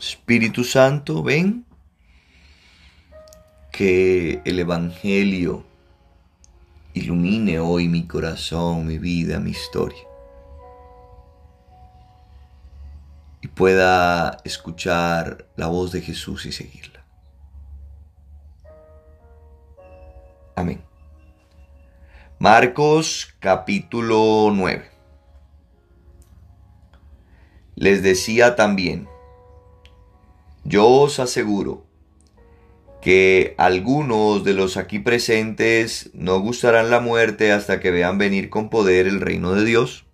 Espíritu Santo, ven, que el Evangelio ilumine hoy mi corazón, mi vida, mi historia. Y pueda escuchar la voz de Jesús y seguirla. Amén. Marcos capítulo 9. Les decía también, yo os aseguro que algunos de los aquí presentes no gustarán la muerte hasta que vean venir con poder el reino de Dios.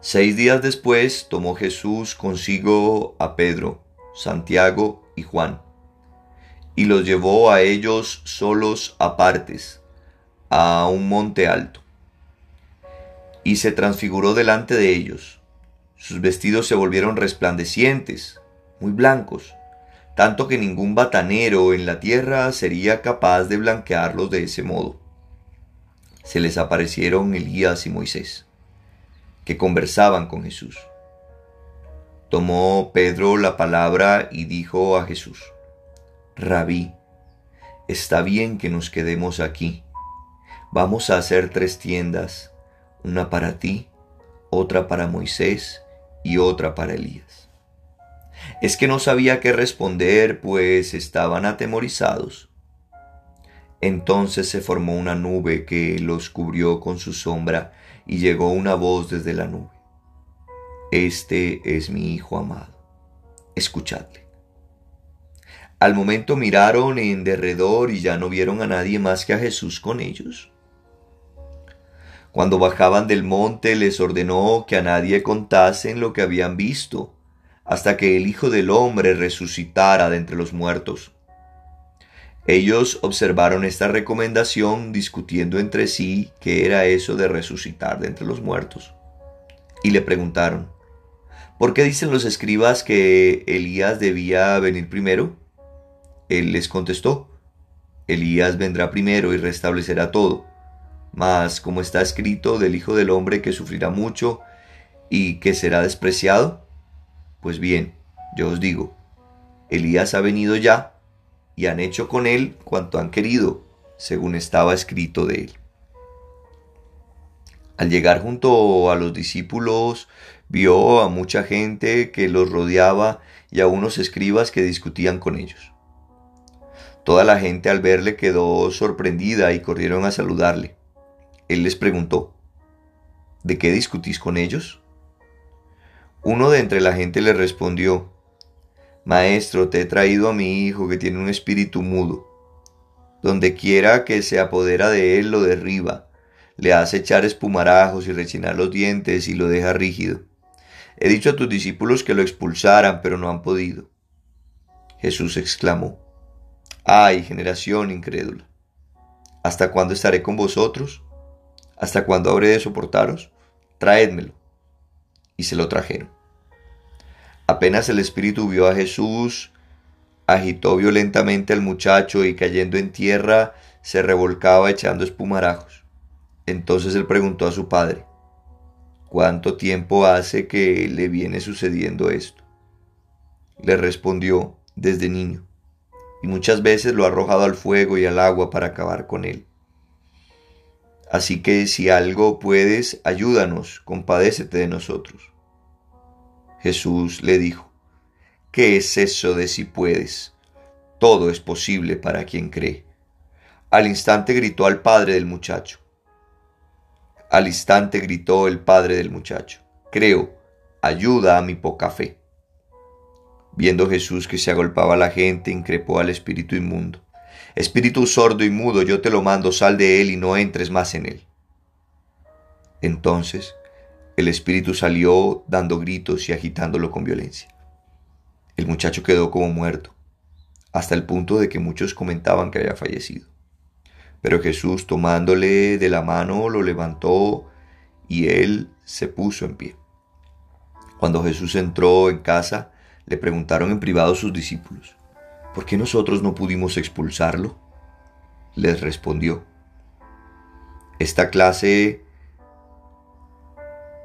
Seis días después tomó Jesús consigo a Pedro, Santiago y Juan, y los llevó a ellos solos apartes, a un monte alto, y se transfiguró delante de ellos. Sus vestidos se volvieron resplandecientes, muy blancos, tanto que ningún batanero en la tierra sería capaz de blanquearlos de ese modo. Se les aparecieron Elías y Moisés, que conversaban con Jesús. Tomó Pedro la palabra y dijo a Jesús, Rabí, está bien que nos quedemos aquí. Vamos a hacer tres tiendas, una para ti, otra para Moisés y otra para Elías. Es que no sabía qué responder, pues estaban atemorizados. Entonces se formó una nube que los cubrió con su sombra y llegó una voz desde la nube. Este es mi Hijo amado. Escuchadle. Al momento miraron en derredor y ya no vieron a nadie más que a Jesús con ellos. Cuando bajaban del monte les ordenó que a nadie contasen lo que habían visto, hasta que el Hijo del Hombre resucitara de entre los muertos. Ellos observaron esta recomendación discutiendo entre sí qué era eso de resucitar de entre los muertos. Y le preguntaron, ¿por qué dicen los escribas que Elías debía venir primero? Él les contestó, Elías vendrá primero y restablecerá todo. Mas, como está escrito del Hijo del Hombre que sufrirá mucho y que será despreciado, pues bien, yo os digo, Elías ha venido ya y han hecho con él cuanto han querido, según estaba escrito de él. Al llegar junto a los discípulos, vio a mucha gente que los rodeaba y a unos escribas que discutían con ellos. Toda la gente al verle quedó sorprendida y corrieron a saludarle. Él les preguntó, ¿de qué discutís con ellos? Uno de entre la gente le respondió, Maestro, te he traído a mi hijo que tiene un espíritu mudo. Donde quiera que se apodera de él lo derriba, le hace echar espumarajos y rechinar los dientes y lo deja rígido. He dicho a tus discípulos que lo expulsaran, pero no han podido. Jesús exclamó, Ay, generación incrédula, ¿hasta cuándo estaré con vosotros? ¿Hasta cuándo habré de soportaros? Traédmelo. Y se lo trajeron. Apenas el espíritu vio a Jesús, agitó violentamente al muchacho y cayendo en tierra se revolcaba echando espumarajos. Entonces él preguntó a su padre, ¿cuánto tiempo hace que le viene sucediendo esto? Le respondió, desde niño, y muchas veces lo ha arrojado al fuego y al agua para acabar con él. Así que si algo puedes, ayúdanos, compadécete de nosotros. Jesús le dijo, ¿qué es eso de si puedes? Todo es posible para quien cree. Al instante gritó al padre del muchacho. Al instante gritó el padre del muchacho, creo, ayuda a mi poca fe. Viendo Jesús que se agolpaba la gente, increpó al espíritu inmundo. Espíritu sordo y mudo, yo te lo mando, sal de él y no entres más en él. Entonces el espíritu salió dando gritos y agitándolo con violencia. El muchacho quedó como muerto, hasta el punto de que muchos comentaban que había fallecido. Pero Jesús tomándole de la mano lo levantó y él se puso en pie. Cuando Jesús entró en casa, le preguntaron en privado sus discípulos, ¿por qué nosotros no pudimos expulsarlo? Les respondió, esta clase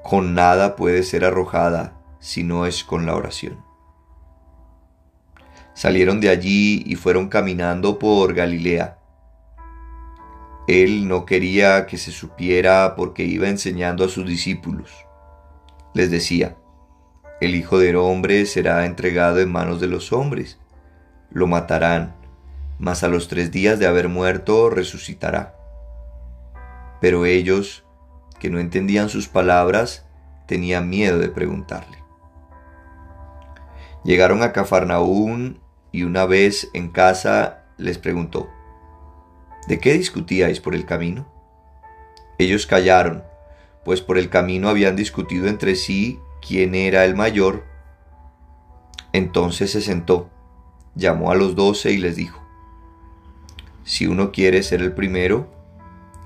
con nada puede ser arrojada si no es con la oración. Salieron de allí y fueron caminando por Galilea. Él no quería que se supiera porque iba enseñando a sus discípulos. Les decía, el Hijo del Hombre será entregado en manos de los hombres. Lo matarán, mas a los tres días de haber muerto resucitará. Pero ellos, que no entendían sus palabras, tenían miedo de preguntarle. Llegaron a Cafarnaún y una vez en casa les preguntó, ¿de qué discutíais por el camino? Ellos callaron, pues por el camino habían discutido entre sí quién era el mayor. Entonces se sentó, llamó a los doce y les dijo, si uno quiere ser el primero,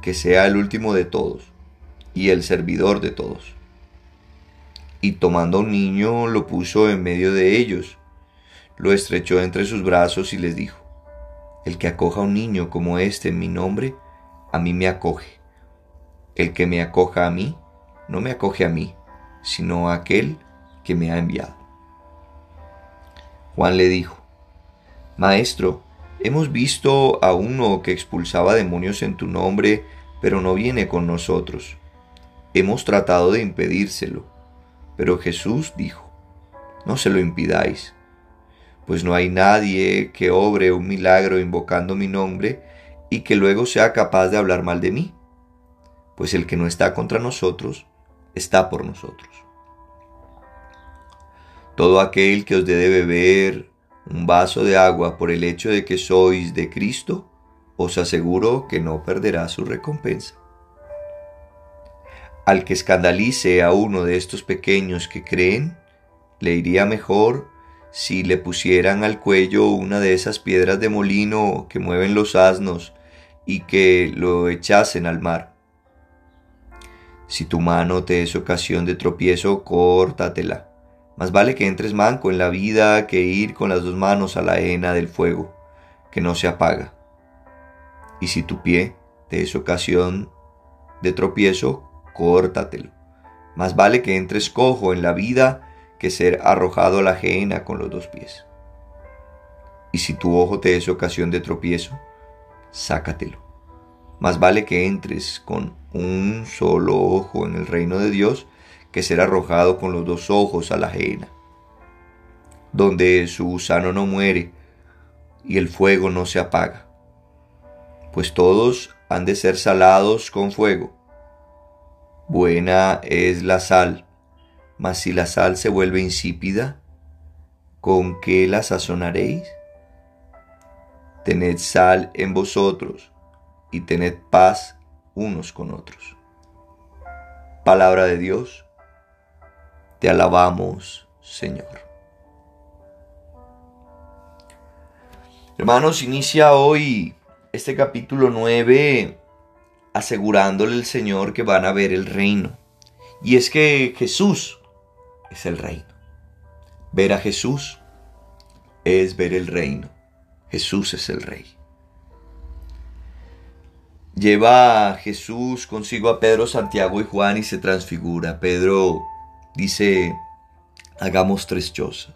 que sea el último de todos y el servidor de todos y tomando a un niño lo puso en medio de ellos, lo estrechó entre sus brazos y les dijo, El que acoja a un niño como este en mi nombre, a mí me acoge. El que me acoja a mí, no me acoge a mí, sino a aquel que me ha enviado. Juan le dijo, Maestro, hemos visto a uno que expulsaba demonios en tu nombre, pero no viene con nosotros. Hemos tratado de impedírselo pero Jesús dijo, no se lo impidáis, pues no hay nadie que obre un milagro invocando mi nombre y que luego sea capaz de hablar mal de mí, pues el que no está contra nosotros, está por nosotros. Todo aquel que os dé de beber un vaso de agua por el hecho de que sois de Cristo, os aseguro que no perderá su recompensa. Al que escandalice a uno de estos pequeños que creen, le iría mejor si le pusieran al cuello una de esas piedras de molino que mueven los asnos y que lo echasen al mar. Si tu mano te es ocasión de tropiezo, córtatela. Más vale que entres manco en la vida que ir con las dos manos a la hena del fuego, que no se apaga. Y si tu pie te es ocasión de tropiezo, córtatelo. Más vale que entres cojo en la vida que ser arrojado a la ajena con los dos pies. Y si tu ojo te es ocasión de tropiezo, sácatelo. Más vale que entres con un solo ojo en el reino de Dios que ser arrojado con los dos ojos a la ajena, donde su gusano no muere y el fuego no se apaga, pues todos han de ser salados con fuego. Buena es la sal, mas si la sal se vuelve insípida, ¿con qué la sazonaréis? Tened sal en vosotros y tened paz unos con otros. Palabra de Dios, te alabamos, Señor. Hermanos, inicia hoy este capítulo 9 asegurándole el Señor que van a ver el reino. Y es que Jesús es el reino. Ver a Jesús es ver el reino. Jesús es el rey. Lleva a Jesús consigo a Pedro, Santiago y Juan y se transfigura. Pedro dice, hagamos tres chozas.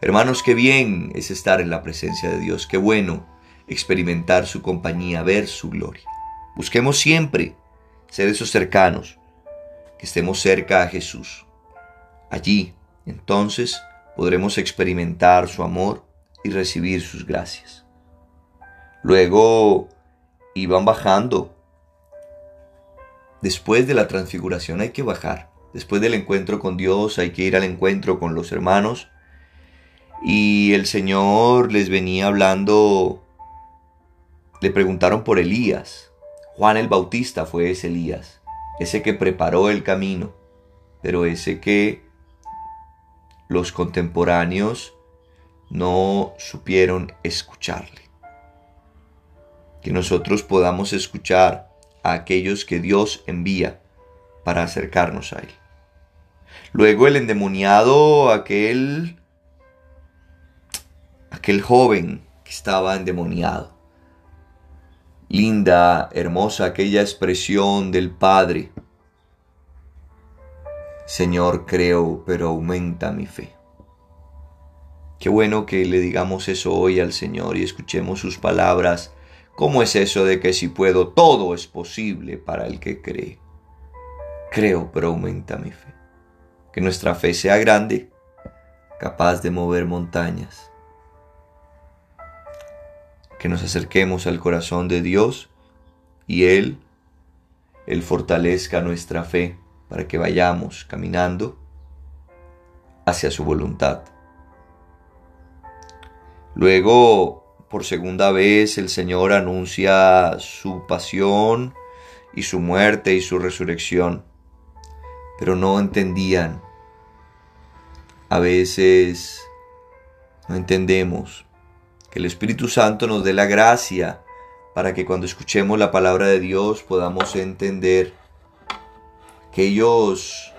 Hermanos, qué bien es estar en la presencia de Dios, qué bueno experimentar su compañía, ver su gloria. Busquemos siempre ser esos cercanos, que estemos cerca a Jesús. Allí, entonces, podremos experimentar su amor y recibir sus gracias. Luego iban bajando. Después de la transfiguración hay que bajar. Después del encuentro con Dios hay que ir al encuentro con los hermanos. Y el Señor les venía hablando, le preguntaron por Elías. Juan el Bautista fue ese Elías, ese que preparó el camino, pero ese que los contemporáneos no supieron escucharle. Que nosotros podamos escuchar a aquellos que Dios envía para acercarnos a Él. Luego el endemoniado, aquel, aquel joven que estaba endemoniado linda, hermosa aquella expresión del Padre. Señor, creo, pero aumenta mi fe. Qué bueno que le digamos eso hoy al Señor y escuchemos sus palabras. ¿Cómo es eso de que si puedo, todo es posible para el que cree? Creo, pero aumenta mi fe. Que nuestra fe sea grande, capaz de mover montañas. Que nos acerquemos al corazón de Dios y Él, Él fortalezca nuestra fe para que vayamos caminando hacia su voluntad. Luego, por segunda vez, el Señor anuncia su pasión y su muerte y su resurrección, pero no entendían. A veces no entendemos que el Espíritu Santo nos dé la gracia para que cuando escuchemos la palabra de Dios podamos entender que ellos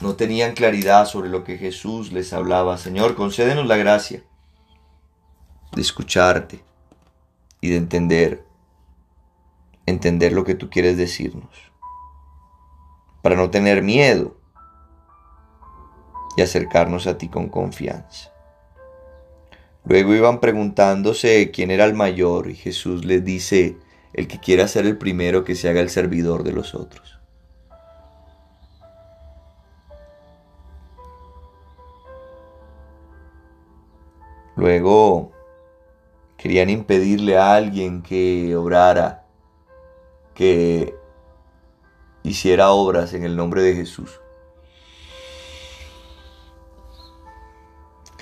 no tenían claridad sobre lo que Jesús les hablaba. Señor, concédenos la gracia de escucharte y de entender, entender lo que tú quieres decirnos, para no tener miedo y acercarnos a ti con confianza. Luego iban preguntándose quién era el mayor y Jesús les dice, el que quiera ser el primero que se haga el servidor de los otros. Luego querían impedirle a alguien que obrara, que hiciera obras en el nombre de Jesús.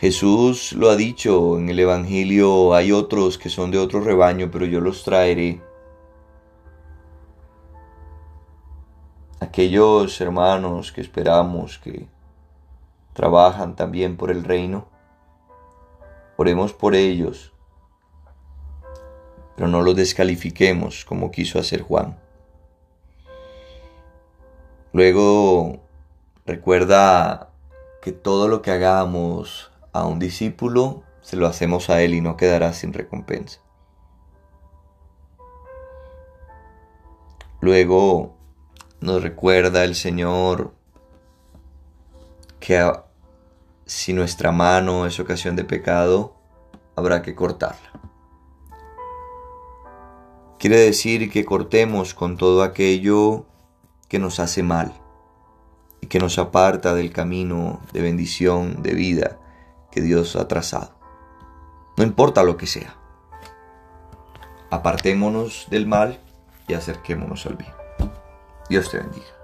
Jesús lo ha dicho en el Evangelio, hay otros que son de otro rebaño, pero yo los traeré. Aquellos hermanos que esperamos que trabajan también por el reino, oremos por ellos, pero no los descalifiquemos como quiso hacer Juan. Luego recuerda que todo lo que hagamos a un discípulo, se lo hacemos a él y no quedará sin recompensa. Luego nos recuerda el Señor que si nuestra mano es ocasión de pecado, habrá que cortarla. Quiere decir que cortemos con todo aquello que nos hace mal y que nos aparta del camino de bendición, de vida, que Dios ha trazado. No importa lo que sea. Apartémonos del mal y acerquémonos al bien. Dios te bendiga.